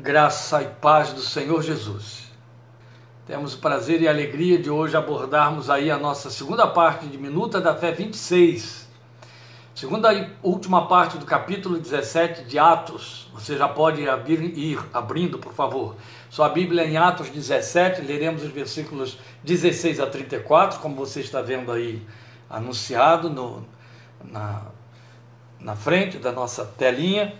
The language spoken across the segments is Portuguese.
graça e paz do Senhor Jesus. Temos o prazer e alegria de hoje abordarmos aí a nossa segunda parte de Minuta da Fé 26. Segunda e última parte do capítulo 17 de Atos. Você já pode abrir, ir abrindo, por favor. Sua Bíblia em Atos 17, leremos os versículos 16 a 34, como você está vendo aí anunciado no, na, na frente da nossa telinha.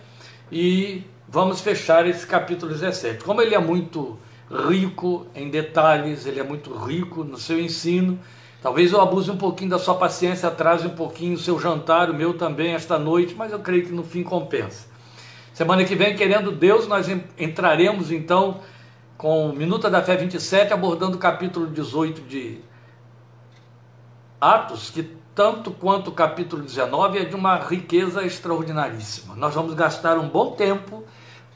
E vamos fechar esse capítulo 17. Como ele é muito rico em detalhes, ele é muito rico no seu ensino, talvez eu abuse um pouquinho da sua paciência, atrase um pouquinho o seu jantar, o meu também esta noite, mas eu creio que no fim compensa. Semana que vem, querendo Deus, nós entraremos então com Minuta da Fé 27, abordando o capítulo 18 de Atos, que tanto quanto o capítulo 19 é de uma riqueza extraordinaríssima. Nós vamos gastar um bom tempo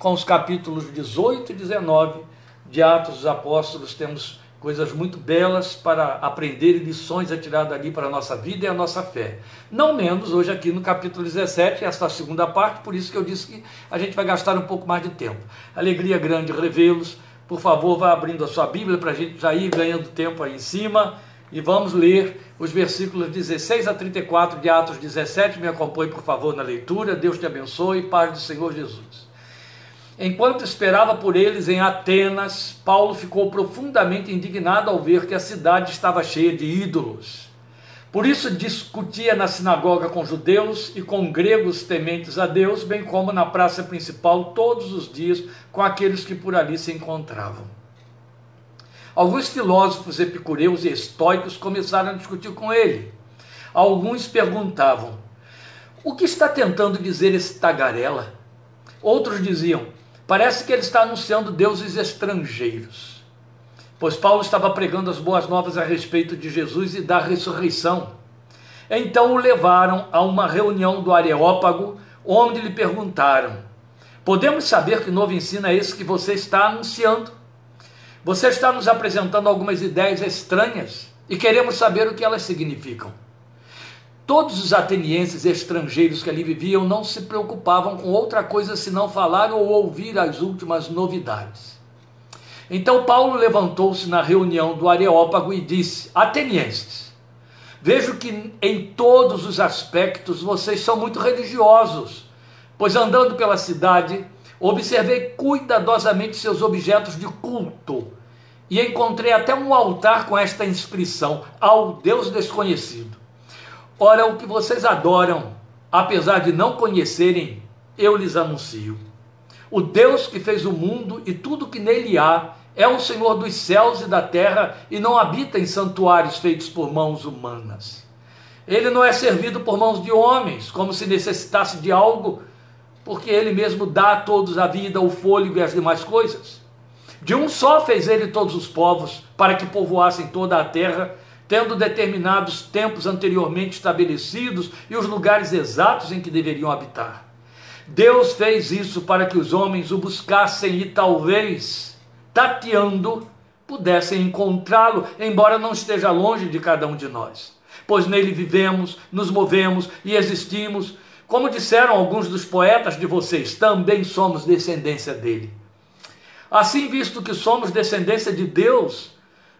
com os capítulos 18 e 19 de Atos dos Apóstolos, temos coisas muito belas para aprender e lições a tirar dali para a nossa vida e a nossa fé. Não menos hoje aqui no capítulo 17, esta segunda parte, por isso que eu disse que a gente vai gastar um pouco mais de tempo. Alegria grande revê-los. Por favor, vá abrindo a sua Bíblia para a gente já ir ganhando tempo aí em cima e vamos ler os versículos 16 a 34 de Atos 17. Me acompanhe, por favor, na leitura. Deus te abençoe. Paz do Senhor Jesus. Enquanto esperava por eles em Atenas, Paulo ficou profundamente indignado ao ver que a cidade estava cheia de ídolos. Por isso discutia na sinagoga com judeus e com gregos tementes a Deus, bem como na praça principal todos os dias com aqueles que por ali se encontravam. Alguns filósofos epicureus e estoicos começaram a discutir com ele. Alguns perguntavam: O que está tentando dizer esse tagarela? Outros diziam: Parece que ele está anunciando deuses estrangeiros. Pois Paulo estava pregando as boas novas a respeito de Jesus e da ressurreição. Então o levaram a uma reunião do Areópago, onde lhe perguntaram: Podemos saber que novo ensino é esse que você está anunciando? Você está nos apresentando algumas ideias estranhas e queremos saber o que elas significam. Todos os atenienses estrangeiros que ali viviam não se preocupavam com outra coisa senão falar ou ouvir as últimas novidades. Então Paulo levantou-se na reunião do Areópago e disse: Atenienses, vejo que em todos os aspectos vocês são muito religiosos, pois andando pela cidade, observei cuidadosamente seus objetos de culto e encontrei até um altar com esta inscrição: Ao Deus desconhecido. Ora, o que vocês adoram, apesar de não conhecerem, eu lhes anuncio. O Deus que fez o mundo e tudo que nele há é o Senhor dos céus e da terra e não habita em santuários feitos por mãos humanas. Ele não é servido por mãos de homens, como se necessitasse de algo, porque ele mesmo dá a todos a vida, o fôlego e as demais coisas. De um só fez ele todos os povos, para que povoassem toda a terra tendo determinados tempos anteriormente estabelecidos e os lugares exatos em que deveriam habitar. Deus fez isso para que os homens o buscassem e talvez, tateando, pudessem encontrá-lo, embora não esteja longe de cada um de nós. Pois nele vivemos, nos movemos e existimos. Como disseram alguns dos poetas de vocês, também somos descendência dele. Assim, visto que somos descendência de Deus,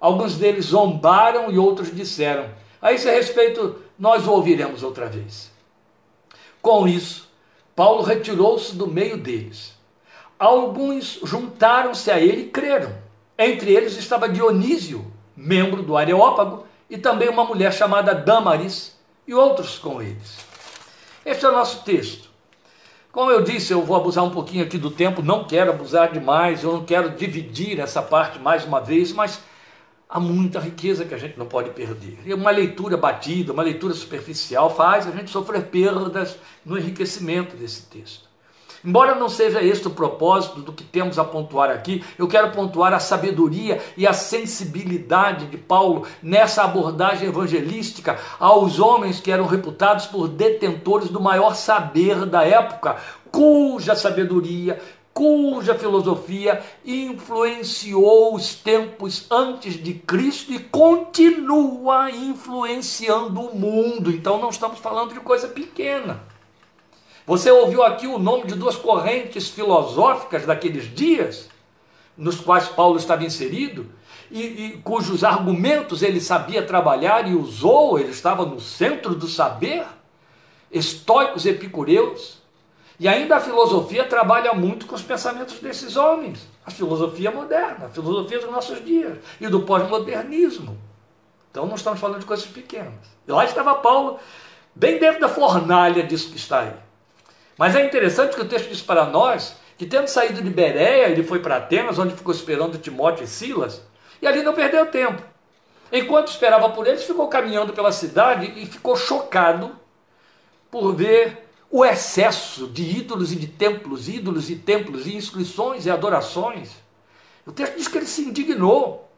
Alguns deles zombaram e outros disseram. A esse respeito, nós o ouviremos outra vez. Com isso, Paulo retirou-se do meio deles. Alguns juntaram-se a ele e creram. Entre eles estava Dionísio, membro do Areópago, e também uma mulher chamada Damaris, e outros com eles. Este é o nosso texto. Como eu disse, eu vou abusar um pouquinho aqui do tempo, não quero abusar demais, eu não quero dividir essa parte mais uma vez, mas há muita riqueza que a gente não pode perder. E uma leitura batida, uma leitura superficial faz a gente sofrer perdas no enriquecimento desse texto. Embora não seja este o propósito do que temos a pontuar aqui, eu quero pontuar a sabedoria e a sensibilidade de Paulo nessa abordagem evangelística aos homens que eram reputados por detentores do maior saber da época, cuja sabedoria, cuja filosofia influenciou os tempos antes de Cristo e continua influenciando o mundo. Então não estamos falando de coisa pequena. Você ouviu aqui o nome de duas correntes filosóficas daqueles dias, nos quais Paulo estava inserido, e, e, cujos argumentos ele sabia trabalhar e usou, ele estava no centro do saber, estoicos e epicureus. E ainda a filosofia trabalha muito com os pensamentos desses homens. A filosofia moderna, a filosofia dos nossos dias e do pós-modernismo. Então não estamos falando de coisas pequenas. E lá estava Paulo, bem dentro da fornalha disso que está aí. Mas é interessante que o texto diz para nós que, tendo saído de Bereia, ele foi para Atenas, onde ficou esperando Timóteo e Silas, e ali não perdeu tempo. Enquanto esperava por eles, ficou caminhando pela cidade e ficou chocado por ver o excesso de ídolos e de templos, ídolos e templos, e inscrições e adorações. O texto diz que ele se indignou.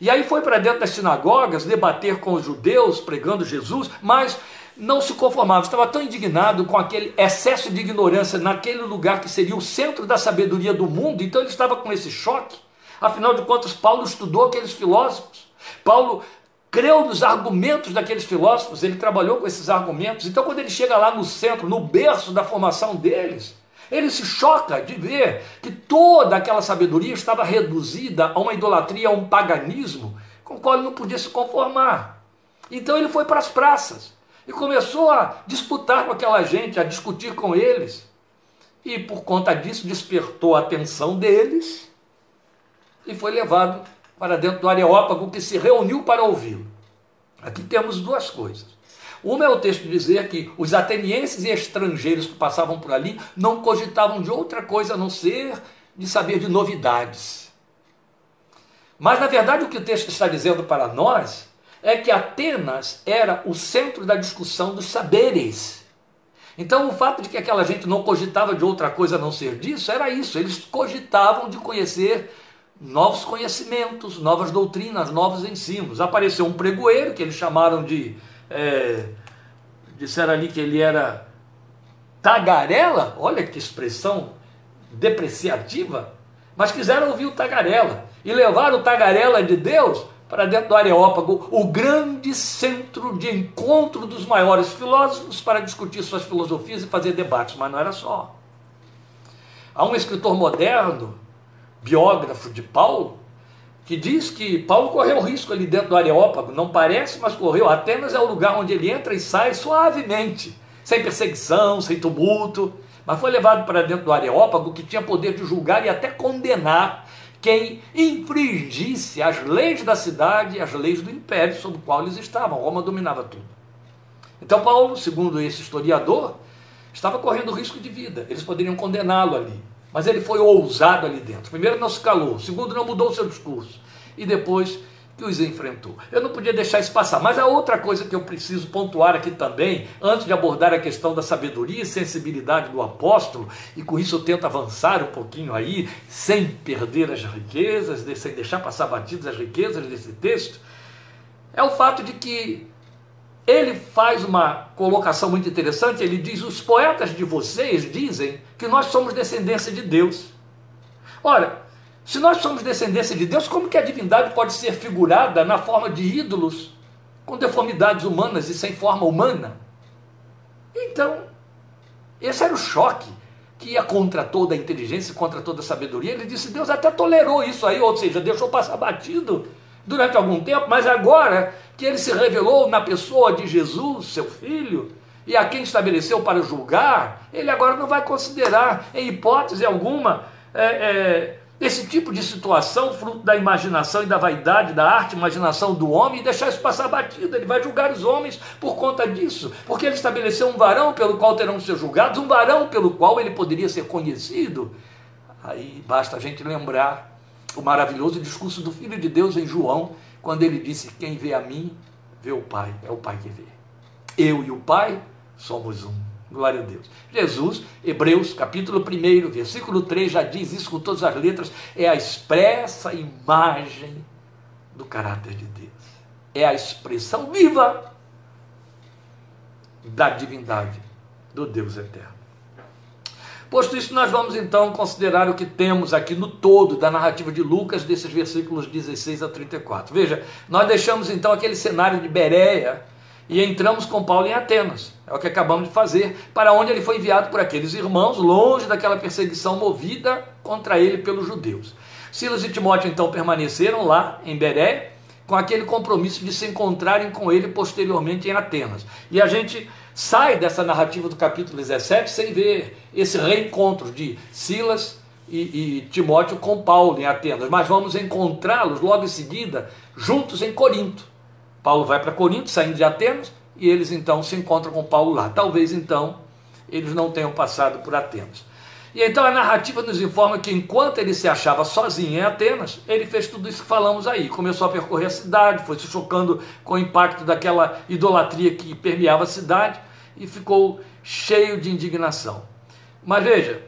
E aí foi para dentro das sinagogas debater com os judeus, pregando Jesus, mas não se conformava, estava tão indignado com aquele excesso de ignorância naquele lugar que seria o centro da sabedoria do mundo, então ele estava com esse choque. Afinal de contas, Paulo estudou aqueles filósofos. Paulo creu nos argumentos daqueles filósofos, ele trabalhou com esses argumentos. Então, quando ele chega lá no centro, no berço da formação deles, ele se choca de ver que toda aquela sabedoria estava reduzida a uma idolatria, a um paganismo, com o qual ele não podia se conformar. Então ele foi para as praças e começou a disputar com aquela gente, a discutir com eles. E por conta disso despertou a atenção deles e foi levado para dentro do Areópago que se reuniu para ouvi-lo. Aqui temos duas coisas. Uma é o texto dizer que os atenienses e estrangeiros que passavam por ali não cogitavam de outra coisa a não ser de saber de novidades. Mas na verdade o que o texto está dizendo para nós é que Atenas era o centro da discussão dos saberes. Então, o fato de que aquela gente não cogitava de outra coisa a não ser disso, era isso. Eles cogitavam de conhecer novos conhecimentos, novas doutrinas, novos ensinos. Apareceu um pregoeiro, que eles chamaram de. É, disseram ali que ele era tagarela, olha que expressão depreciativa, mas quiseram ouvir o tagarela e levaram o tagarela de Deus para dentro do Areópago, o grande centro de encontro dos maiores filósofos para discutir suas filosofias e fazer debates, mas não era só. Há um escritor moderno, biógrafo de Paulo, que diz que Paulo correu risco ali dentro do Areópago, não parece, mas correu. Atenas é o lugar onde ele entra e sai suavemente, sem perseguição, sem tumulto, mas foi levado para dentro do Areópago, que tinha poder de julgar e até condenar quem infringisse as leis da cidade e as leis do império sob o qual eles estavam. Roma dominava tudo. Então, Paulo, segundo esse historiador, estava correndo risco de vida. Eles poderiam condená-lo ali. Mas ele foi ousado ali dentro. Primeiro, não se calou. Segundo, não mudou o seu discurso. E depois, que os enfrentou. Eu não podia deixar isso passar. Mas a outra coisa que eu preciso pontuar aqui também, antes de abordar a questão da sabedoria e sensibilidade do apóstolo, e com isso eu tento avançar um pouquinho aí, sem perder as riquezas, sem deixar passar batidas as riquezas desse texto, é o fato de que ele faz uma colocação muito interessante. Ele diz: Os poetas de vocês dizem que nós somos descendência de Deus. Ora, se nós somos descendência de Deus, como que a divindade pode ser figurada na forma de ídolos com deformidades humanas e sem forma humana? Então, esse era o choque que ia contra toda a inteligência, contra toda a sabedoria. Ele disse: Deus até tolerou isso aí, ou seja, deixou passar batido durante algum tempo, mas agora que ele se revelou na pessoa de Jesus, seu filho, e a quem estabeleceu para julgar, ele agora não vai considerar, em hipótese alguma, é, é, esse tipo de situação, fruto da imaginação e da vaidade, da arte, imaginação do homem, e deixar isso passar batido. Ele vai julgar os homens por conta disso, porque ele estabeleceu um varão pelo qual terão ser julgados, um varão pelo qual ele poderia ser conhecido. Aí basta a gente lembrar o maravilhoso discurso do Filho de Deus em João, quando ele disse: Quem vê a mim, vê o Pai, é o Pai que vê. Eu e o Pai somos um. Glória a Deus. Jesus, Hebreus, capítulo 1, versículo 3, já diz isso com todas as letras, é a expressa imagem do caráter de Deus. É a expressão viva da divindade do Deus eterno. Posto isso, nós vamos então considerar o que temos aqui no todo da narrativa de Lucas, desses versículos 16 a 34. Veja, nós deixamos então aquele cenário de Bereia e entramos com Paulo em Atenas. É o que acabamos de fazer, para onde ele foi enviado por aqueles irmãos, longe daquela perseguição movida contra ele pelos judeus. Silas e Timóteo então permaneceram lá em Bereia, com aquele compromisso de se encontrarem com ele posteriormente em Atenas. E a gente sai dessa narrativa do capítulo 17 sem ver esse reencontro de Silas e, e Timóteo com Paulo em Atenas, mas vamos encontrá-los logo em seguida juntos em Corinto. Paulo vai para Corinto, saindo de Atenas, e eles então se encontram com Paulo lá. Talvez então eles não tenham passado por Atenas. E então a narrativa nos informa que enquanto ele se achava sozinho em Atenas, ele fez tudo isso que falamos aí. Começou a percorrer a cidade, foi se chocando com o impacto daquela idolatria que permeava a cidade e ficou cheio de indignação. Mas veja,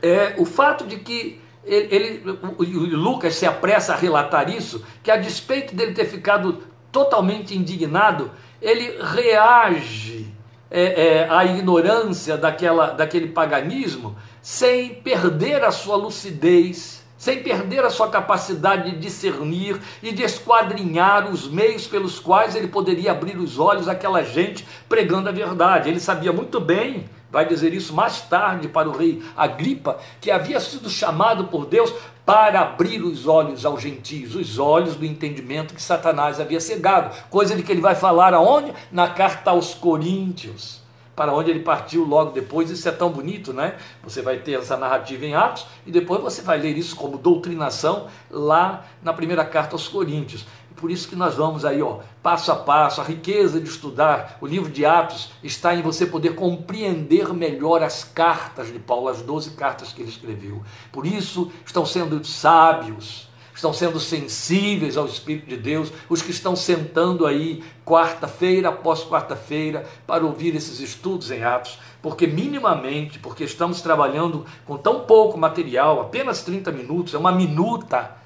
é, o fato de que ele, ele, o, o Lucas se apressa a relatar isso, que a despeito dele ter ficado totalmente indignado, ele reage é, é, à ignorância daquela, daquele paganismo sem perder a sua lucidez, sem perder a sua capacidade de discernir e de esquadrinhar os meios pelos quais ele poderia abrir os olhos àquela gente pregando a verdade. Ele sabia muito bem, vai dizer isso mais tarde para o rei Agripa, que havia sido chamado por Deus para abrir os olhos aos gentios, os olhos do entendimento que Satanás havia cegado, coisa de que ele vai falar aonde? Na carta aos Coríntios para onde ele partiu logo depois. Isso é tão bonito, né? Você vai ter essa narrativa em Atos e depois você vai ler isso como doutrinação lá na primeira carta aos Coríntios. Por isso que nós vamos aí, ó, passo a passo, a riqueza de estudar o livro de Atos está em você poder compreender melhor as cartas de Paulo, as 12 cartas que ele escreveu. Por isso estão sendo sábios estão sendo sensíveis ao Espírito de Deus, os que estão sentando aí quarta-feira após quarta-feira para ouvir esses estudos em Atos, porque minimamente, porque estamos trabalhando com tão pouco material, apenas 30 minutos, é uma minuta,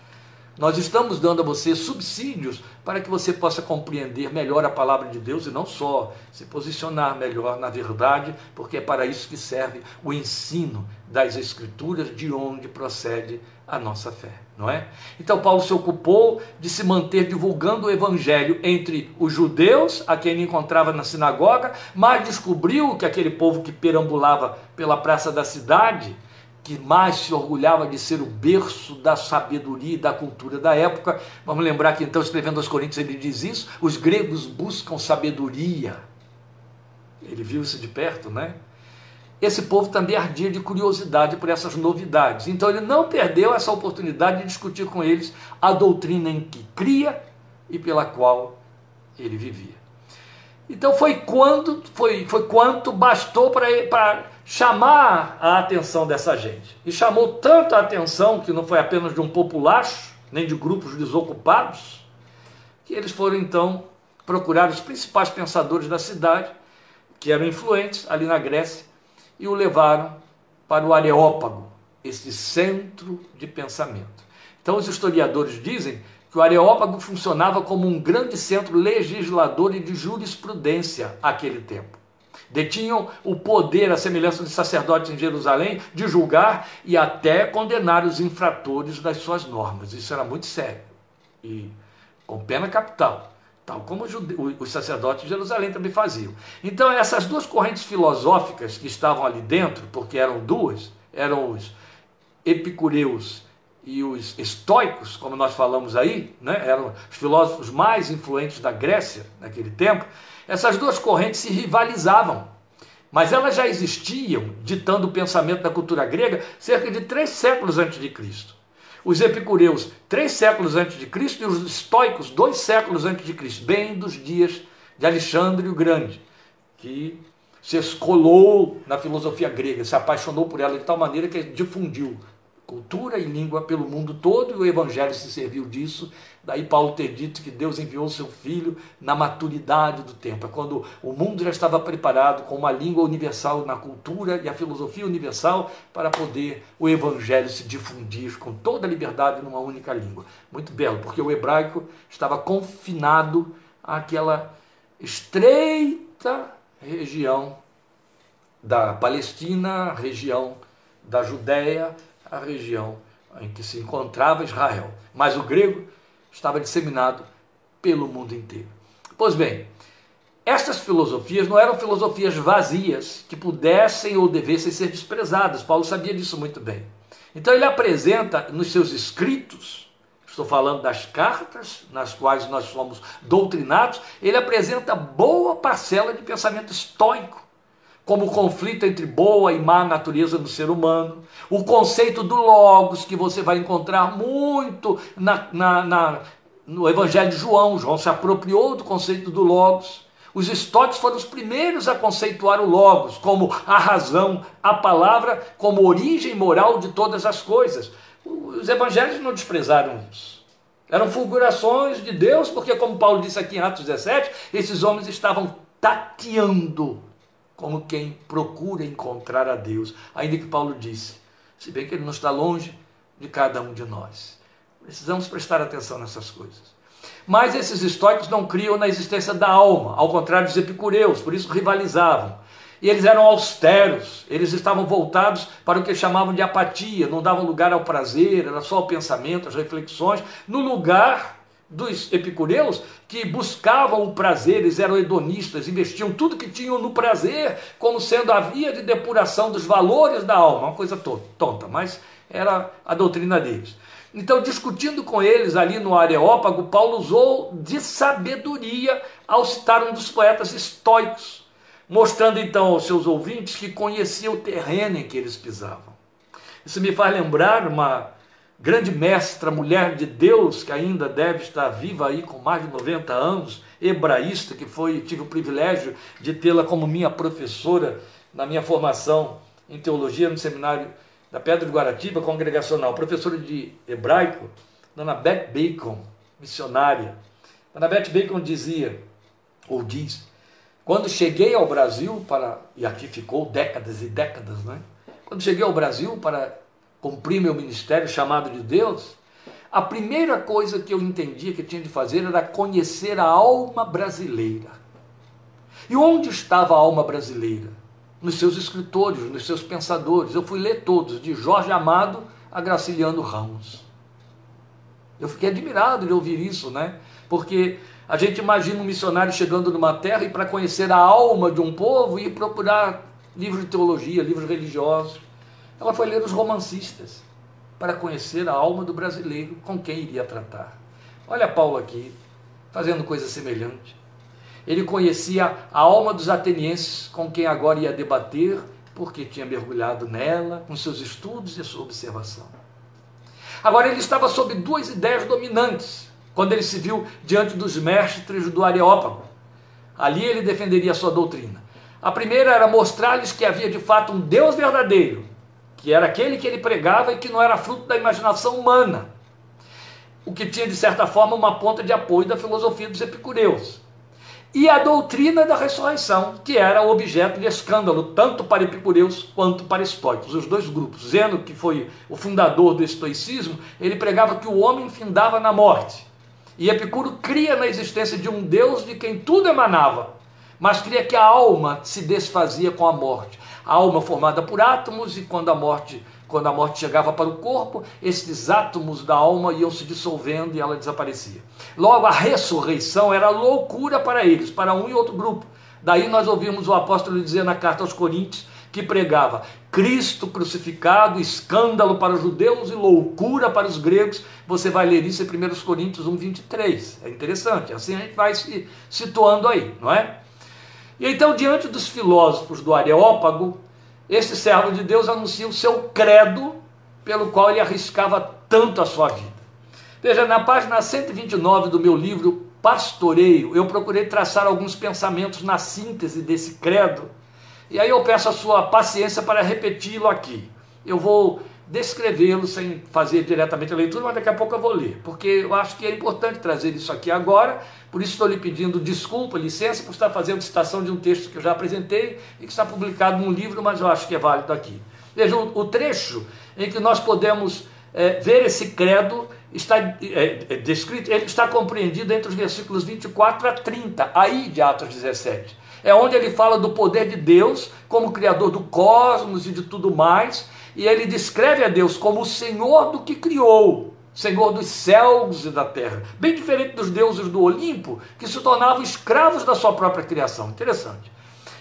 nós estamos dando a você subsídios para que você possa compreender melhor a palavra de Deus e não só se posicionar melhor na verdade, porque é para isso que serve o ensino das Escrituras, de onde procede a nossa fé, não é? Então Paulo se ocupou de se manter divulgando o evangelho entre os judeus, a quem ele encontrava na sinagoga, mas descobriu que aquele povo que perambulava pela praça da cidade, que mais se orgulhava de ser o berço da sabedoria e da cultura da época. Vamos lembrar que então, escrevendo aos Coríntios, ele diz isso: os gregos buscam sabedoria. Ele viu isso de perto, né? esse povo também ardia de curiosidade por essas novidades. Então ele não perdeu essa oportunidade de discutir com eles a doutrina em que cria e pela qual ele vivia. Então foi quando foi, foi quanto bastou para chamar a atenção dessa gente. E chamou tanto a atenção que não foi apenas de um populacho, nem de grupos desocupados, que eles foram então procurar os principais pensadores da cidade, que eram influentes ali na Grécia, e o levaram para o Areópago, esse centro de pensamento. Então, os historiadores dizem que o Areópago funcionava como um grande centro legislador e de jurisprudência àquele tempo. Detinham o poder, a semelhança de sacerdotes em Jerusalém, de julgar e até condenar os infratores das suas normas. Isso era muito sério e com pena capital tal como os sacerdotes de Jerusalém também faziam. Então, essas duas correntes filosóficas que estavam ali dentro, porque eram duas, eram os epicureus e os estoicos, como nós falamos aí, né? eram os filósofos mais influentes da Grécia naquele tempo, essas duas correntes se rivalizavam. Mas elas já existiam, ditando o pensamento da cultura grega, cerca de três séculos antes de Cristo os epicureus três séculos antes de Cristo e os estoicos dois séculos antes de Cristo, bem dos dias de Alexandre o Grande, que se escolou na filosofia grega, se apaixonou por ela de tal maneira que difundiu cultura e língua pelo mundo todo, e o Evangelho se serviu disso. Daí Paulo ter dito que Deus enviou seu Filho na maturidade do tempo, é quando o mundo já estava preparado com uma língua universal na cultura e a filosofia universal para poder o Evangelho se difundir com toda a liberdade numa única língua. Muito belo, porque o hebraico estava confinado àquela estreita região da Palestina, região da Judéia, a região em que se encontrava Israel. Mas o grego estava disseminado pelo mundo inteiro. Pois bem, estas filosofias não eram filosofias vazias que pudessem ou devessem ser desprezadas. Paulo sabia disso muito bem. Então ele apresenta nos seus escritos, estou falando das cartas nas quais nós fomos doutrinados, ele apresenta boa parcela de pensamento estoico como o conflito entre boa e má natureza do ser humano, o conceito do Logos, que você vai encontrar muito na, na, na, no Evangelho de João. João se apropriou do conceito do Logos. Os estoicos foram os primeiros a conceituar o Logos como a razão, a palavra, como origem moral de todas as coisas. Os evangelhos não desprezaram isso. Eram fulgurações de Deus, porque, como Paulo disse aqui em Atos 17, esses homens estavam tateando como quem procura encontrar a Deus, ainda que Paulo disse, se bem que ele não está longe de cada um de nós. Precisamos prestar atenção nessas coisas. Mas esses estoicos não criam na existência da alma, ao contrário dos epicureus, por isso rivalizavam. E eles eram austeros, eles estavam voltados para o que chamavam de apatia, não davam lugar ao prazer, era só o pensamento, as reflexões, no lugar dos epicureus que buscavam o prazer, eles eram hedonistas, investiam tudo que tinham no prazer, como sendo a via de depuração dos valores da alma, uma coisa tonta, mas era a doutrina deles. Então, discutindo com eles ali no Areópago, Paulo usou de sabedoria ao citar um dos poetas estoicos, mostrando então aos seus ouvintes que conhecia o terreno em que eles pisavam. Isso me faz lembrar uma grande mestra, mulher de Deus, que ainda deve estar viva aí com mais de 90 anos, hebraísta, que foi, tive o privilégio de tê-la como minha professora na minha formação em teologia no seminário da Pedra de Guaratiba, congregacional, professora de hebraico, Dona Beth Bacon, missionária. Dona Beth Bacon dizia, ou diz, quando cheguei ao Brasil para, e aqui ficou décadas e décadas, né? Quando cheguei ao Brasil para cumprir meu ministério chamado de Deus, a primeira coisa que eu entendia que tinha de fazer era conhecer a alma brasileira. E onde estava a alma brasileira? Nos seus escritores, nos seus pensadores. Eu fui ler todos, de Jorge Amado a Graciliano Ramos. Eu fiquei admirado de ouvir isso, né? Porque a gente imagina um missionário chegando numa terra e para conhecer a alma de um povo e procurar livros de teologia, livros religiosos. Ela foi ler os romancistas para conhecer a alma do brasileiro com quem iria tratar. Olha Paulo aqui, fazendo coisa semelhante. Ele conhecia a alma dos atenienses com quem agora ia debater, porque tinha mergulhado nela, com seus estudos e sua observação. Agora ele estava sob duas ideias dominantes, quando ele se viu diante dos mestres do Areópago. Ali ele defenderia sua doutrina. A primeira era mostrar-lhes que havia de fato um Deus verdadeiro, que era aquele que ele pregava e que não era fruto da imaginação humana, o que tinha de certa forma uma ponta de apoio da filosofia dos epicureus. E a doutrina da ressurreição, que era objeto de escândalo, tanto para epicureus quanto para estoicos, os dois grupos. Zeno, que foi o fundador do estoicismo, ele pregava que o homem findava na morte. E Epicuro cria na existência de um Deus de quem tudo emanava, mas cria que a alma se desfazia com a morte alma formada por átomos e quando a morte quando a morte chegava para o corpo, esses átomos da alma iam se dissolvendo e ela desaparecia. Logo, a ressurreição era loucura para eles, para um e outro grupo. Daí nós ouvimos o apóstolo dizer na carta aos Coríntios que pregava Cristo crucificado, escândalo para os judeus e loucura para os gregos. Você vai ler isso em 1 Coríntios 1, 23. É interessante, assim a gente vai se situando aí, não é? E então, diante dos filósofos do Areópago, esse servo de Deus anuncia o seu credo, pelo qual ele arriscava tanto a sua vida. Veja, na página 129 do meu livro Pastoreio, eu procurei traçar alguns pensamentos na síntese desse credo, e aí eu peço a sua paciência para repeti-lo aqui. Eu vou descrevê-lo sem fazer diretamente a leitura, mas daqui a pouco eu vou ler, porque eu acho que é importante trazer isso aqui agora, por isso estou lhe pedindo desculpa, licença por estar fazendo citação de um texto que eu já apresentei e que está publicado num livro, mas eu acho que é válido aqui. Veja, o, trecho em que nós podemos é, ver esse credo está é, é, descrito, ele está compreendido entre os versículos 24 a 30, aí de Atos 17. É onde ele fala do poder de Deus como Criador do cosmos e de tudo mais, e ele descreve a Deus como o Senhor do que criou, Senhor dos céus e da terra, bem diferente dos deuses do Olimpo, que se tornavam escravos da sua própria criação. Interessante.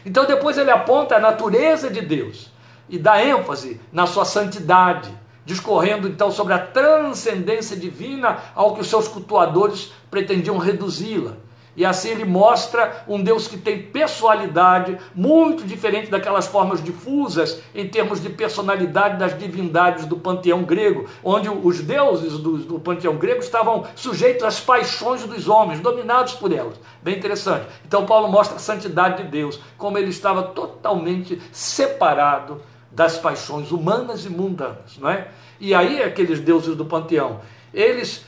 Então depois ele aponta a natureza de Deus e dá ênfase na sua santidade, discorrendo então sobre a transcendência divina ao que os seus cultuadores pretendiam reduzi-la. E assim ele mostra um Deus que tem personalidade muito diferente daquelas formas difusas em termos de personalidade das divindades do panteão grego, onde os deuses do, do panteão grego estavam sujeitos às paixões dos homens, dominados por elas. Bem interessante. Então Paulo mostra a santidade de Deus, como ele estava totalmente separado das paixões humanas e mundanas, não é? E aí aqueles deuses do panteão, eles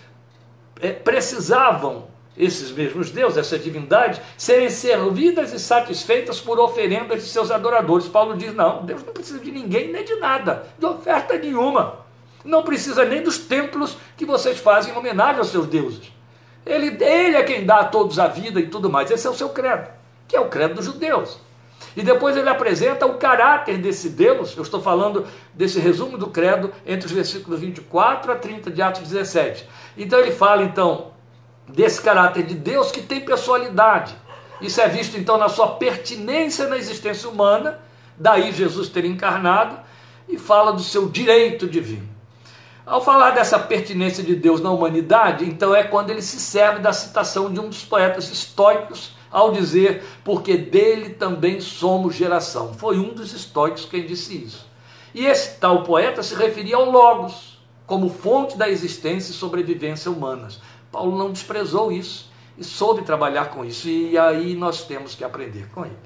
é, precisavam esses mesmos deuses, essa divindade, serem servidas e satisfeitas por oferendas de seus adoradores. Paulo diz: não, Deus não precisa de ninguém nem de nada, de oferta nenhuma. Não precisa nem dos templos que vocês fazem em homenagem aos seus deuses. Ele, ele é quem dá a todos a vida e tudo mais. Esse é o seu credo, que é o credo dos judeus. E depois ele apresenta o caráter desse Deus, eu estou falando desse resumo do credo entre os versículos 24 a 30 de Atos 17. Então ele fala então desse caráter de Deus que tem personalidade. Isso é visto então na sua pertinência na existência humana, daí Jesus ter encarnado, e fala do seu direito divino. Ao falar dessa pertinência de Deus na humanidade, então é quando ele se serve da citação de um dos poetas estoicos, ao dizer, porque dele também somos geração. Foi um dos estoicos quem disse isso. E esse tal poeta se referia ao Logos, como fonte da existência e sobrevivência humanas. Paulo não desprezou isso e soube trabalhar com isso, e aí nós temos que aprender com ele.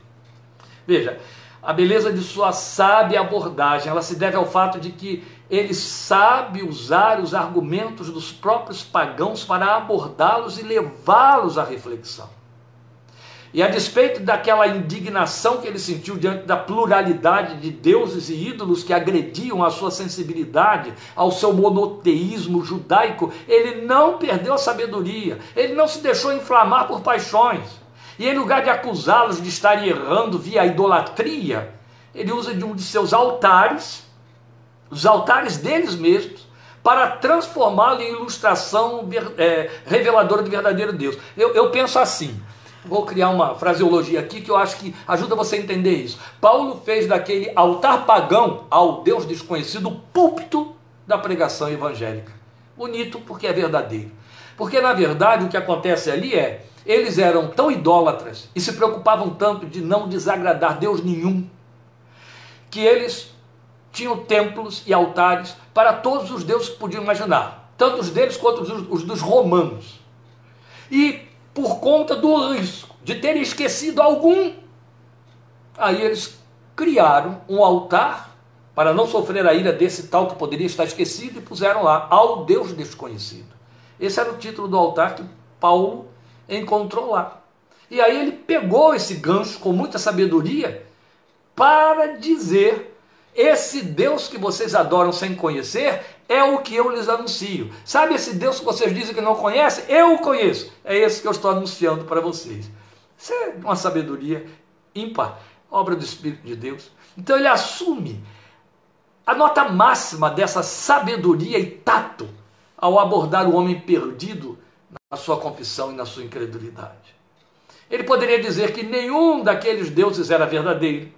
Veja, a beleza de sua sábia abordagem, ela se deve ao fato de que ele sabe usar os argumentos dos próprios pagãos para abordá-los e levá-los à reflexão. E a despeito daquela indignação que ele sentiu diante da pluralidade de deuses e ídolos que agrediam a sua sensibilidade, ao seu monoteísmo judaico, ele não perdeu a sabedoria, ele não se deixou inflamar por paixões. E em lugar de acusá-los de estarem errando via idolatria, ele usa de um de seus altares, os altares deles mesmos, para transformá-lo em ilustração é, reveladora do verdadeiro Deus. Eu, eu penso assim: Vou criar uma fraseologia aqui que eu acho que ajuda você a entender isso. Paulo fez daquele altar pagão ao Deus desconhecido o púlpito da pregação evangélica. Bonito porque é verdadeiro. Porque na verdade o que acontece ali é, eles eram tão idólatras e se preocupavam tanto de não desagradar Deus nenhum, que eles tinham templos e altares para todos os deuses que podiam imaginar, tanto os deles quanto os, os dos romanos. E por conta do risco de terem esquecido algum. Aí eles criaram um altar para não sofrer a ira desse tal que poderia estar esquecido e puseram lá ao Deus desconhecido. Esse era o título do altar que Paulo encontrou lá. E aí ele pegou esse gancho com muita sabedoria para dizer: esse Deus que vocês adoram sem conhecer é o que eu lhes anuncio. Sabe esse Deus que vocês dizem que não conhecem? Eu o conheço. É esse que eu estou anunciando para vocês. Isso é uma sabedoria ímpar, obra do Espírito de Deus. Então ele assume a nota máxima dessa sabedoria e tato ao abordar o homem perdido na sua confissão e na sua incredulidade. Ele poderia dizer que nenhum daqueles deuses era verdadeiro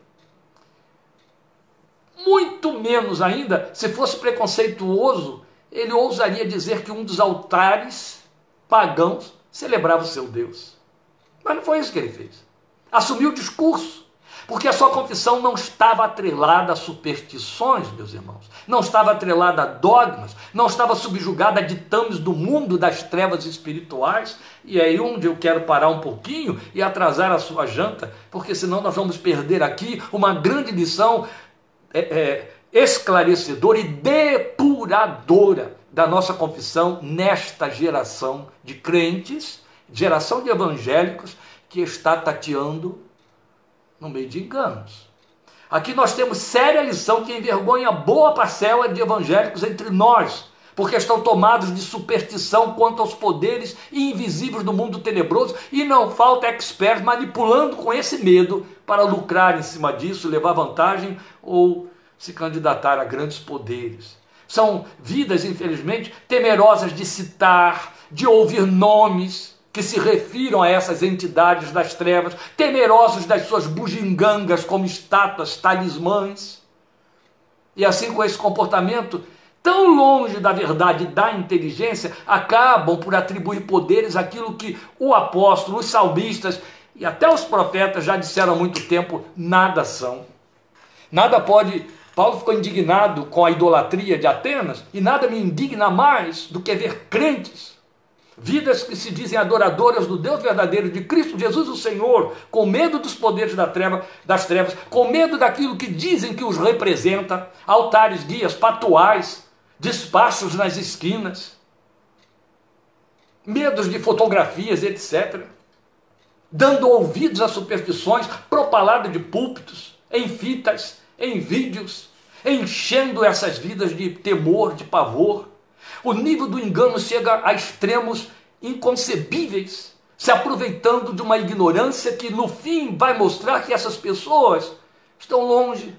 muito menos ainda, se fosse preconceituoso, ele ousaria dizer que um dos altares pagãos celebrava o seu Deus. Mas não foi isso que ele fez. Assumiu o discurso, porque a sua confissão não estava atrelada a superstições, meus irmãos, não estava atrelada a dogmas, não estava subjugada a ditames do mundo das trevas espirituais. E é aí onde eu quero parar um pouquinho e atrasar a sua janta, porque senão nós vamos perder aqui uma grande lição é, é, esclarecedora e depuradora da nossa confissão nesta geração de crentes, geração de evangélicos que está tateando no meio de enganos. Aqui nós temos séria lição que envergonha boa parcela de evangélicos entre nós, porque estão tomados de superstição quanto aos poderes invisíveis do mundo tenebroso e não falta experts manipulando com esse medo para lucrar em cima disso, levar vantagem ou se candidatar a grandes poderes. São vidas, infelizmente, temerosas de citar, de ouvir nomes que se refiram a essas entidades das trevas, temerosos das suas bugigangas como estátuas, talismãs. E assim, com esse comportamento, tão longe da verdade da inteligência, acabam por atribuir poderes àquilo que o apóstolo, os salmistas e até os profetas já disseram há muito tempo: nada são. Nada pode. Paulo ficou indignado com a idolatria de Atenas e nada me indigna mais do que ver crentes, vidas que se dizem adoradoras do Deus verdadeiro, de Cristo Jesus, o Senhor, com medo dos poderes da treva, das trevas, com medo daquilo que dizem que os representa, altares, guias, patuais, despachos nas esquinas, medos de fotografias, etc. Dando ouvidos a superstições, propalado de púlpitos, em fitas, em vídeos, enchendo essas vidas de temor, de pavor. O nível do engano chega a extremos inconcebíveis, se aproveitando de uma ignorância que no fim vai mostrar que essas pessoas estão longe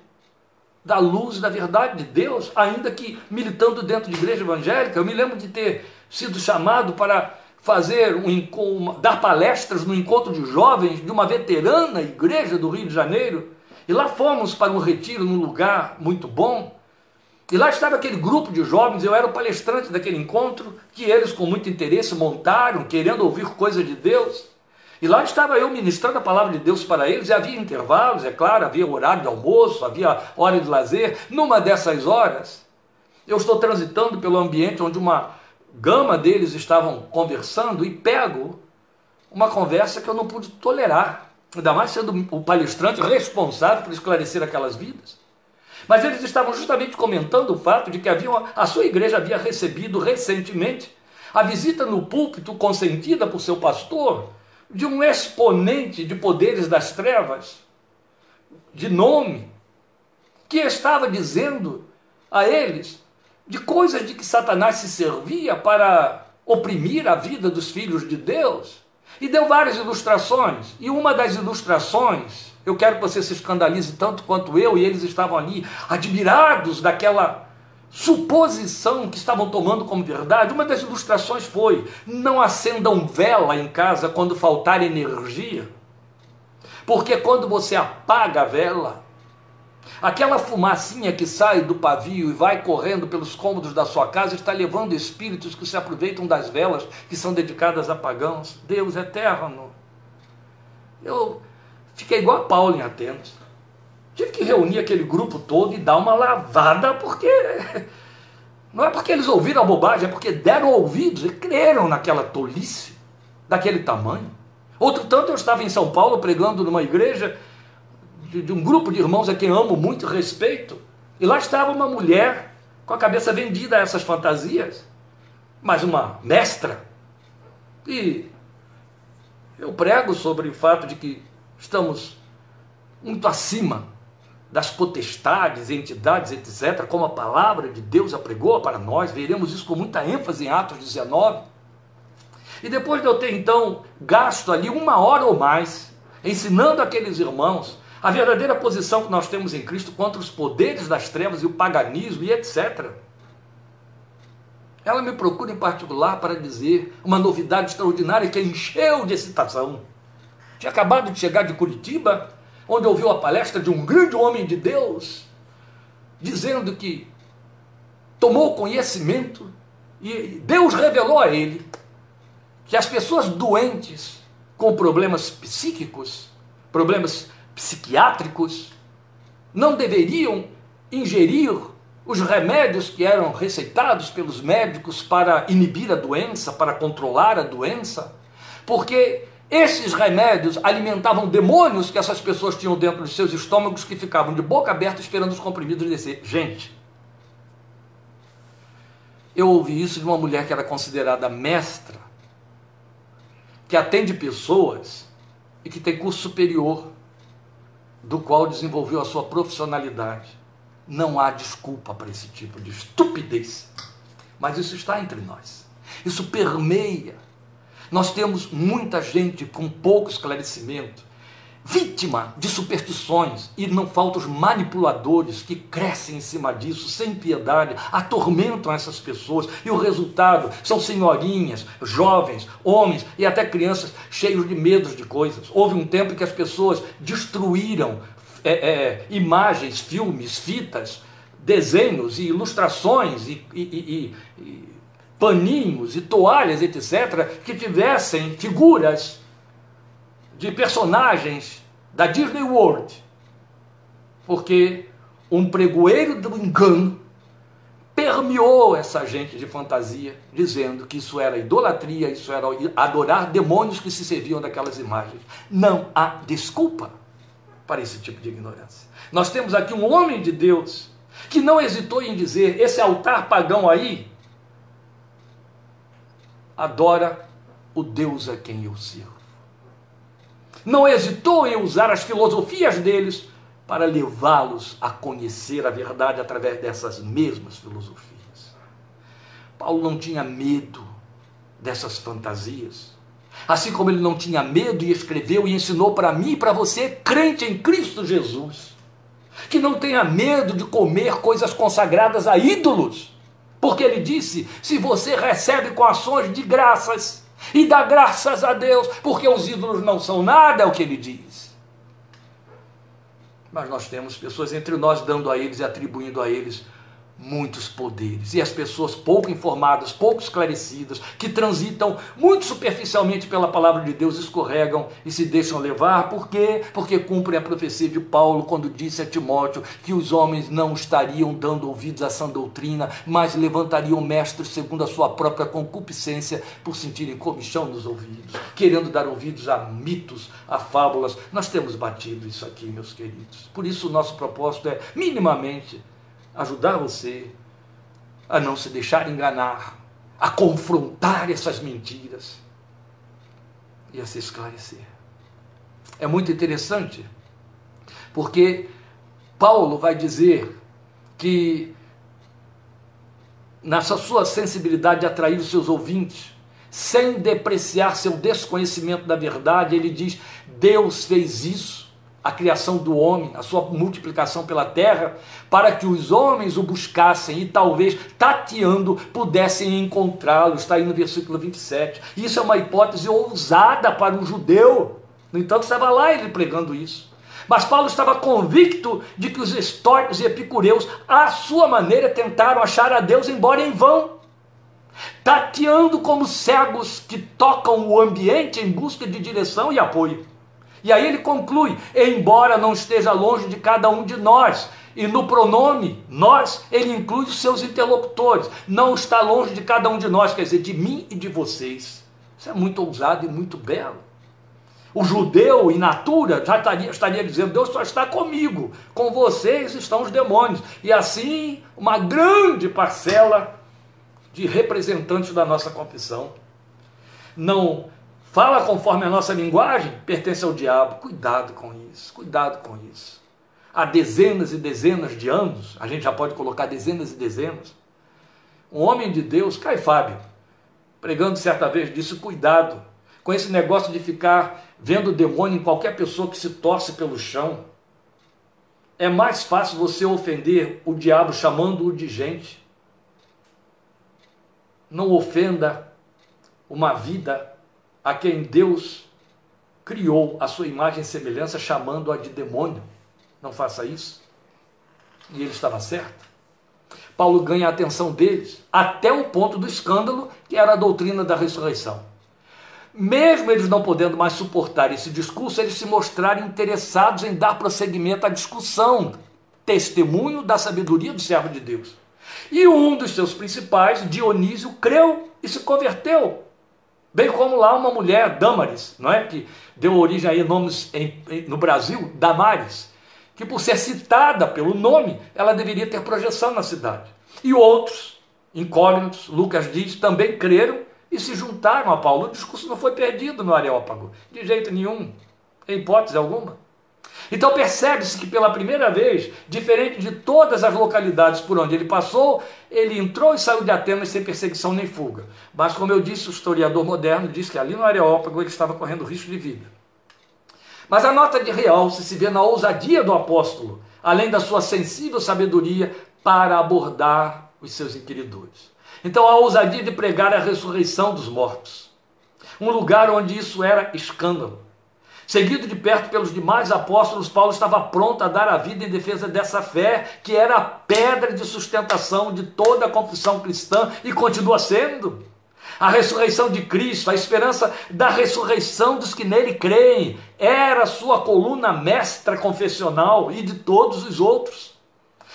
da luz da verdade de Deus, ainda que militando dentro de igreja evangélica. Eu me lembro de ter sido chamado para fazer um, dar palestras no encontro de jovens de uma veterana igreja do Rio de Janeiro. E lá fomos para um retiro num lugar muito bom. E lá estava aquele grupo de jovens, eu era o palestrante daquele encontro, que eles com muito interesse montaram, querendo ouvir coisas de Deus. E lá estava eu ministrando a palavra de Deus para eles, e havia intervalos, é claro, havia horário de almoço, havia hora de lazer. Numa dessas horas, eu estou transitando pelo ambiente onde uma gama deles estavam conversando e pego uma conversa que eu não pude tolerar, ainda mais sendo o palestrante responsável por esclarecer aquelas vidas. Mas eles estavam justamente comentando o fato de que havia uma, a sua igreja havia recebido recentemente a visita no púlpito consentida por seu pastor de um exponente de poderes das trevas, de nome, que estava dizendo a eles de coisas de que Satanás se servia para oprimir a vida dos filhos de Deus. E deu várias ilustrações. E uma das ilustrações, eu quero que você se escandalize tanto quanto eu, e eles estavam ali admirados daquela suposição que estavam tomando como verdade, uma das ilustrações foi: não acendam vela em casa quando faltar energia, porque quando você apaga a vela, aquela fumacinha que sai do pavio e vai correndo pelos cômodos da sua casa está levando espíritos que se aproveitam das velas que são dedicadas a pagãos. Deus eterno. Eu fiquei igual a Paulo em Atenas. Tive que reunir aquele grupo todo e dar uma lavada, porque não é porque eles ouviram a bobagem, é porque deram ouvidos e creram naquela tolice daquele tamanho. Outro tanto eu estava em São Paulo pregando numa igreja de, de um grupo de irmãos a quem amo muito respeito, e lá estava uma mulher com a cabeça vendida a essas fantasias, mas uma mestra. E eu prego sobre o fato de que estamos muito acima das potestades, entidades, etc., como a palavra de Deus apregou para nós, veremos isso com muita ênfase em Atos 19. E depois de eu ter então gasto ali uma hora ou mais ensinando aqueles irmãos a verdadeira posição que nós temos em Cristo contra os poderes das trevas e o paganismo e etc. Ela me procura em particular para dizer uma novidade extraordinária que encheu de excitação. Tinha acabado de chegar de Curitiba onde ouviu a palestra de um grande homem de Deus, dizendo que tomou conhecimento e Deus revelou a ele que as pessoas doentes com problemas psíquicos, problemas psiquiátricos, não deveriam ingerir os remédios que eram receitados pelos médicos para inibir a doença, para controlar a doença, porque Esses remédios alimentavam demônios que essas pessoas tinham dentro de seus estômagos que ficavam de boca aberta esperando os comprimidos descer. Gente, eu ouvi isso de uma mulher que era considerada mestra, que atende pessoas e que tem curso superior, do qual desenvolveu a sua profissionalidade. Não há desculpa para esse tipo de estupidez. Mas isso está entre nós. Isso permeia. Nós temos muita gente com pouco esclarecimento, vítima de superstições, e não faltam os manipuladores que crescem em cima disso, sem piedade, atormentam essas pessoas, e o resultado são senhorinhas, jovens, homens e até crianças cheios de medos de coisas. Houve um tempo em que as pessoas destruíram é, é, imagens, filmes, fitas, desenhos e ilustrações e, e, e, e paninhos e toalhas, etc., que tivessem figuras de personagens da Disney World, porque um pregoeiro do engano permeou essa gente de fantasia, dizendo que isso era idolatria, isso era adorar demônios que se serviam daquelas imagens. Não há desculpa para esse tipo de ignorância. Nós temos aqui um homem de Deus que não hesitou em dizer: esse altar pagão aí adora o Deus a quem eu sirvo não hesitou em usar as filosofias deles para levá-los a conhecer a verdade através dessas mesmas filosofias. Paulo não tinha medo dessas fantasias. Assim como ele não tinha medo e escreveu e ensinou para mim e para você, crente em Cristo Jesus, que não tenha medo de comer coisas consagradas a ídolos, porque ele disse: se você recebe com ações de graças, e dá graças a Deus, porque os ídolos não são nada, é o que ele diz. Mas nós temos pessoas entre nós dando a eles e atribuindo a eles muitos poderes. E as pessoas pouco informadas, pouco esclarecidas, que transitam muito superficialmente pela palavra de Deus, escorregam e se deixam levar. Por quê? Porque cumprem a profecia de Paulo quando disse a Timóteo que os homens não estariam dando ouvidos a essa doutrina, mas levantariam mestres segundo a sua própria concupiscência por sentirem comichão nos ouvidos, querendo dar ouvidos a mitos, a fábulas. Nós temos batido isso aqui, meus queridos. Por isso o nosso propósito é minimamente ajudar você a não se deixar enganar, a confrontar essas mentiras e a se esclarecer. É muito interessante, porque Paulo vai dizer que nessa sua sensibilidade de atrair os seus ouvintes, sem depreciar seu desconhecimento da verdade, ele diz: Deus fez isso a criação do homem, a sua multiplicação pela terra, para que os homens o buscassem e talvez tateando pudessem encontrá-lo. Está aí no versículo 27. Isso é uma hipótese ousada para um judeu. No entanto, estava lá ele pregando isso. Mas Paulo estava convicto de que os estoicos e epicureus, à sua maneira, tentaram achar a Deus, embora em vão. Tateando como cegos que tocam o ambiente em busca de direção e apoio. E aí ele conclui: embora não esteja longe de cada um de nós, e no pronome nós, ele inclui os seus interlocutores. Não está longe de cada um de nós, quer dizer, de mim e de vocês. Isso é muito ousado e muito belo. O judeu, in natura, já estaria, estaria dizendo: Deus só está comigo, com vocês estão os demônios. E assim, uma grande parcela de representantes da nossa confissão não fala conforme a nossa linguagem, pertence ao diabo. Cuidado com isso, cuidado com isso. Há dezenas e dezenas de anos, a gente já pode colocar dezenas e dezenas. Um homem de Deus, Cai Fábio, pregando certa vez, disse: cuidado com esse negócio de ficar vendo demônio em qualquer pessoa que se torce pelo chão. É mais fácil você ofender o diabo chamando-o de gente. Não ofenda uma vida a quem Deus criou a sua imagem e semelhança, chamando-a de demônio. Não faça isso. E ele estava certo. Paulo ganha a atenção deles até o ponto do escândalo, que era a doutrina da ressurreição. Mesmo eles não podendo mais suportar esse discurso, eles se mostraram interessados em dar prosseguimento à discussão, testemunho da sabedoria do servo de Deus. E um dos seus principais, Dionísio, creu e se converteu Bem como lá uma mulher, Damaris, não é? que deu origem a nomes em, em, no Brasil, Damares, que por ser citada pelo nome, ela deveria ter projeção na cidade. E outros, incógnitos, Lucas diz, também creram e se juntaram a Paulo. O discurso não foi perdido no Areópago, de jeito nenhum, em hipótese alguma. Então percebe-se que pela primeira vez, diferente de todas as localidades por onde ele passou, ele entrou e saiu de Atenas sem perseguição nem fuga. Mas, como eu disse, o historiador moderno diz que ali no Areópago ele estava correndo risco de vida. Mas a nota de realce se vê na ousadia do apóstolo, além da sua sensível sabedoria para abordar os seus inquiridores. Então, a ousadia de pregar a ressurreição dos mortos, um lugar onde isso era escândalo. Seguido de perto pelos demais apóstolos, Paulo estava pronto a dar a vida em defesa dessa fé, que era a pedra de sustentação de toda a confissão cristã e continua sendo. A ressurreição de Cristo, a esperança da ressurreição dos que nele creem, era sua coluna mestra confessional e de todos os outros.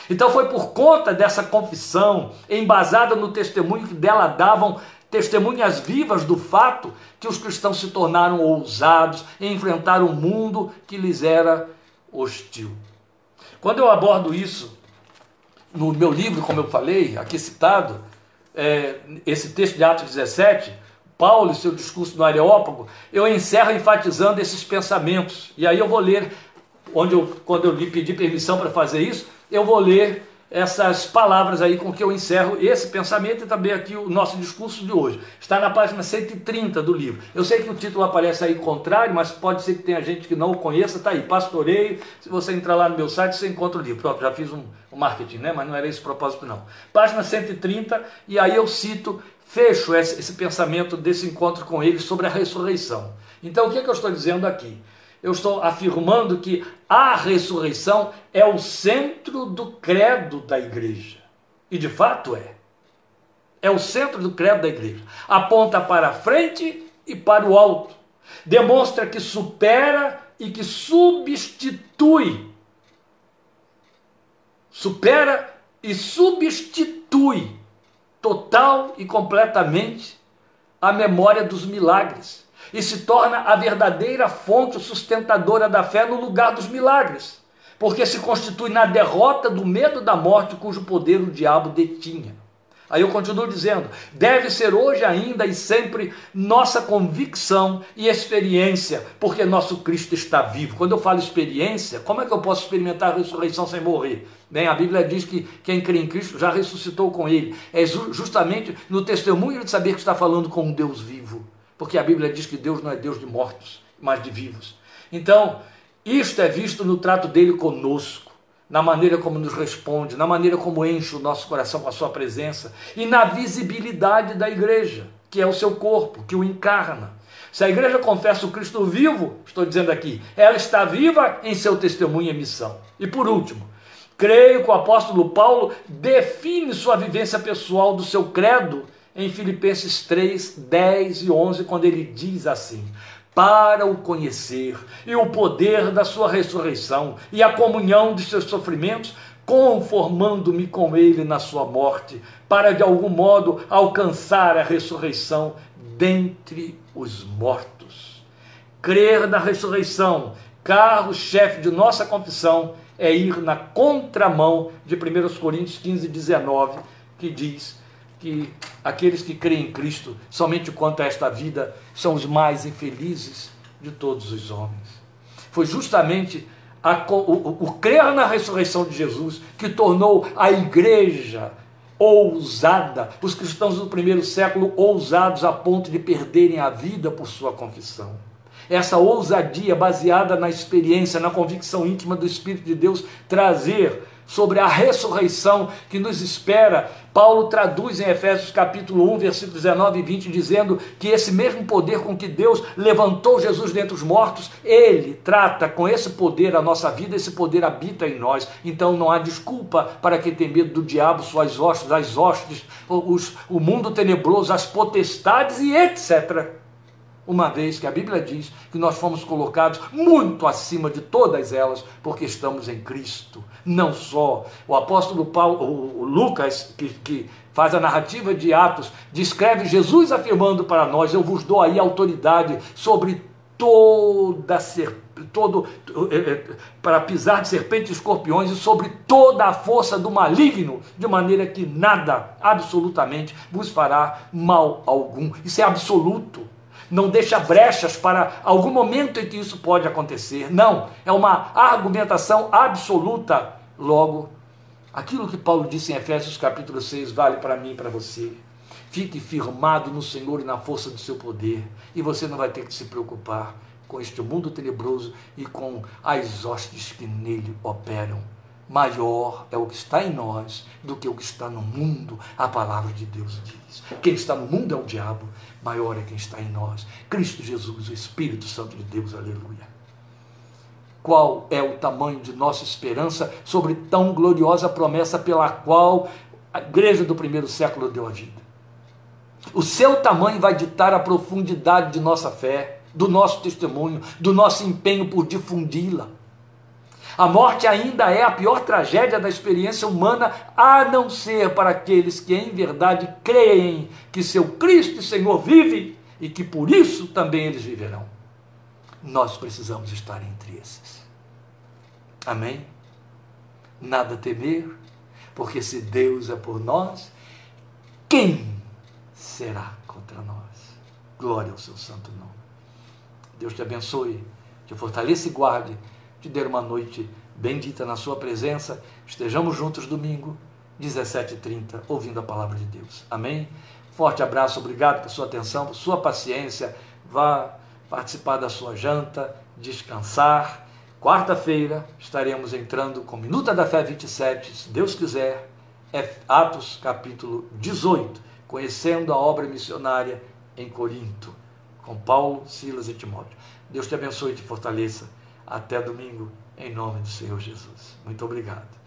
Então foi por conta dessa confissão, embasada no testemunho que dela davam testemunhas vivas do fato que os cristãos se tornaram ousados em enfrentar um mundo que lhes era hostil. Quando eu abordo isso no meu livro, como eu falei, aqui citado, é, esse texto de Atos 17, Paulo e seu discurso no Areópago, eu encerro enfatizando esses pensamentos. E aí eu vou ler, onde eu, quando eu lhe pedi permissão para fazer isso, eu vou ler essas palavras aí com que eu encerro esse pensamento e também aqui o nosso discurso de hoje. Está na página 130 do livro. Eu sei que o título aparece aí contrário, mas pode ser que tenha gente que não o conheça. Está aí, Pastoreio. Se você entrar lá no meu site, você encontra o livro. Pronto, já fiz um, um marketing, né? mas não era esse o propósito, não. Página 130, e aí eu cito, fecho esse, esse pensamento desse encontro com ele sobre a ressurreição. Então, o que, é que eu estou dizendo aqui? Eu estou afirmando que a ressurreição é o centro do credo da igreja. E de fato é. É o centro do credo da igreja. Aponta para a frente e para o alto. Demonstra que supera e que substitui. Supera e substitui total e completamente a memória dos milagres e se torna a verdadeira fonte sustentadora da fé no lugar dos milagres, porque se constitui na derrota do medo da morte cujo poder o diabo detinha. Aí eu continuo dizendo: deve ser hoje ainda e sempre nossa convicção e experiência, porque nosso Cristo está vivo. Quando eu falo experiência, como é que eu posso experimentar a ressurreição sem morrer? Bem, a Bíblia diz que quem crê em Cristo já ressuscitou com ele. É justamente no testemunho de saber que está falando com um Deus vivo porque a Bíblia diz que Deus não é Deus de mortos, mas de vivos. Então, isto é visto no trato dele conosco, na maneira como nos responde, na maneira como enche o nosso coração com a sua presença e na visibilidade da igreja, que é o seu corpo, que o encarna. Se a igreja confessa o Cristo vivo, estou dizendo aqui, ela está viva em seu testemunho e missão. E por último, creio que o apóstolo Paulo define sua vivência pessoal do seu credo em Filipenses 3, 10 e 11, quando ele diz assim: para o conhecer e o poder da sua ressurreição e a comunhão de seus sofrimentos, conformando-me com ele na sua morte, para de algum modo alcançar a ressurreição dentre os mortos. Crer na ressurreição, carro-chefe de nossa confissão, é ir na contramão de 1 Coríntios 15, 19, que diz que aqueles que creem em Cristo, somente quanto a esta vida, são os mais infelizes de todos os homens. Foi justamente a, o, o, o crer na ressurreição de Jesus que tornou a igreja ousada, os cristãos do primeiro século ousados a ponto de perderem a vida por sua confissão. Essa ousadia baseada na experiência, na convicção íntima do Espírito de Deus, trazer sobre a ressurreição que nos espera. Paulo traduz em Efésios capítulo 1, versículos 19 e 20, dizendo que esse mesmo poder com que Deus levantou Jesus dentre os mortos, ele trata com esse poder a nossa vida, esse poder habita em nós. Então não há desculpa para quem tem medo do diabo, suas hostes, as hostes, os, o mundo tenebroso, as potestades e etc. uma vez que a Bíblia diz que nós fomos colocados muito acima de todas elas, porque estamos em Cristo. Não só o apóstolo Paulo, o Lucas, que, que faz a narrativa de Atos, descreve Jesus afirmando para nós: Eu vos dou aí autoridade sobre toda todo eh, eh, para pisar de serpentes e escorpiões e sobre toda a força do maligno, de maneira que nada, absolutamente, vos fará mal algum. Isso é absoluto. Não deixa brechas para algum momento em que isso pode acontecer. Não, é uma argumentação absoluta. Logo, aquilo que Paulo disse em Efésios capítulo 6 vale para mim e para você. Fique firmado no Senhor e na força do seu poder, e você não vai ter que se preocupar com este mundo tenebroso e com as hostes que nele operam. Maior é o que está em nós do que o que está no mundo, a palavra de Deus diz. Quem está no mundo é o diabo, maior é quem está em nós. Cristo Jesus, o Espírito Santo de Deus, aleluia. Qual é o tamanho de nossa esperança sobre tão gloriosa promessa pela qual a igreja do primeiro século deu a vida? O seu tamanho vai ditar a profundidade de nossa fé, do nosso testemunho, do nosso empenho por difundi-la. A morte ainda é a pior tragédia da experiência humana, a não ser para aqueles que em verdade creem que seu Cristo e Senhor vive e que por isso também eles viverão. Nós precisamos estar entre esses. Amém? Nada temer, porque se Deus é por nós, quem será contra nós. Glória ao seu santo nome. Deus te abençoe, te fortaleça e guarde, te dê uma noite bendita na sua presença. Estejamos juntos domingo, 17h30, ouvindo a palavra de Deus. Amém? Forte abraço, obrigado por sua atenção, por sua paciência. Vá participar da sua janta, descansar. Quarta-feira estaremos entrando com Minuta da Fé 27, se Deus quiser, é Atos capítulo 18 conhecendo a obra missionária em Corinto, com Paulo, Silas e Timóteo. Deus te abençoe e te fortaleça. Até domingo, em nome do Senhor Jesus. Muito obrigado.